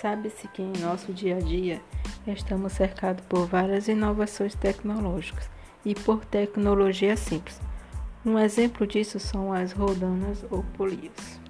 Sabe-se que em nosso dia a dia estamos cercados por várias inovações tecnológicas e por tecnologia simples. Um exemplo disso são as rodanas ou polias.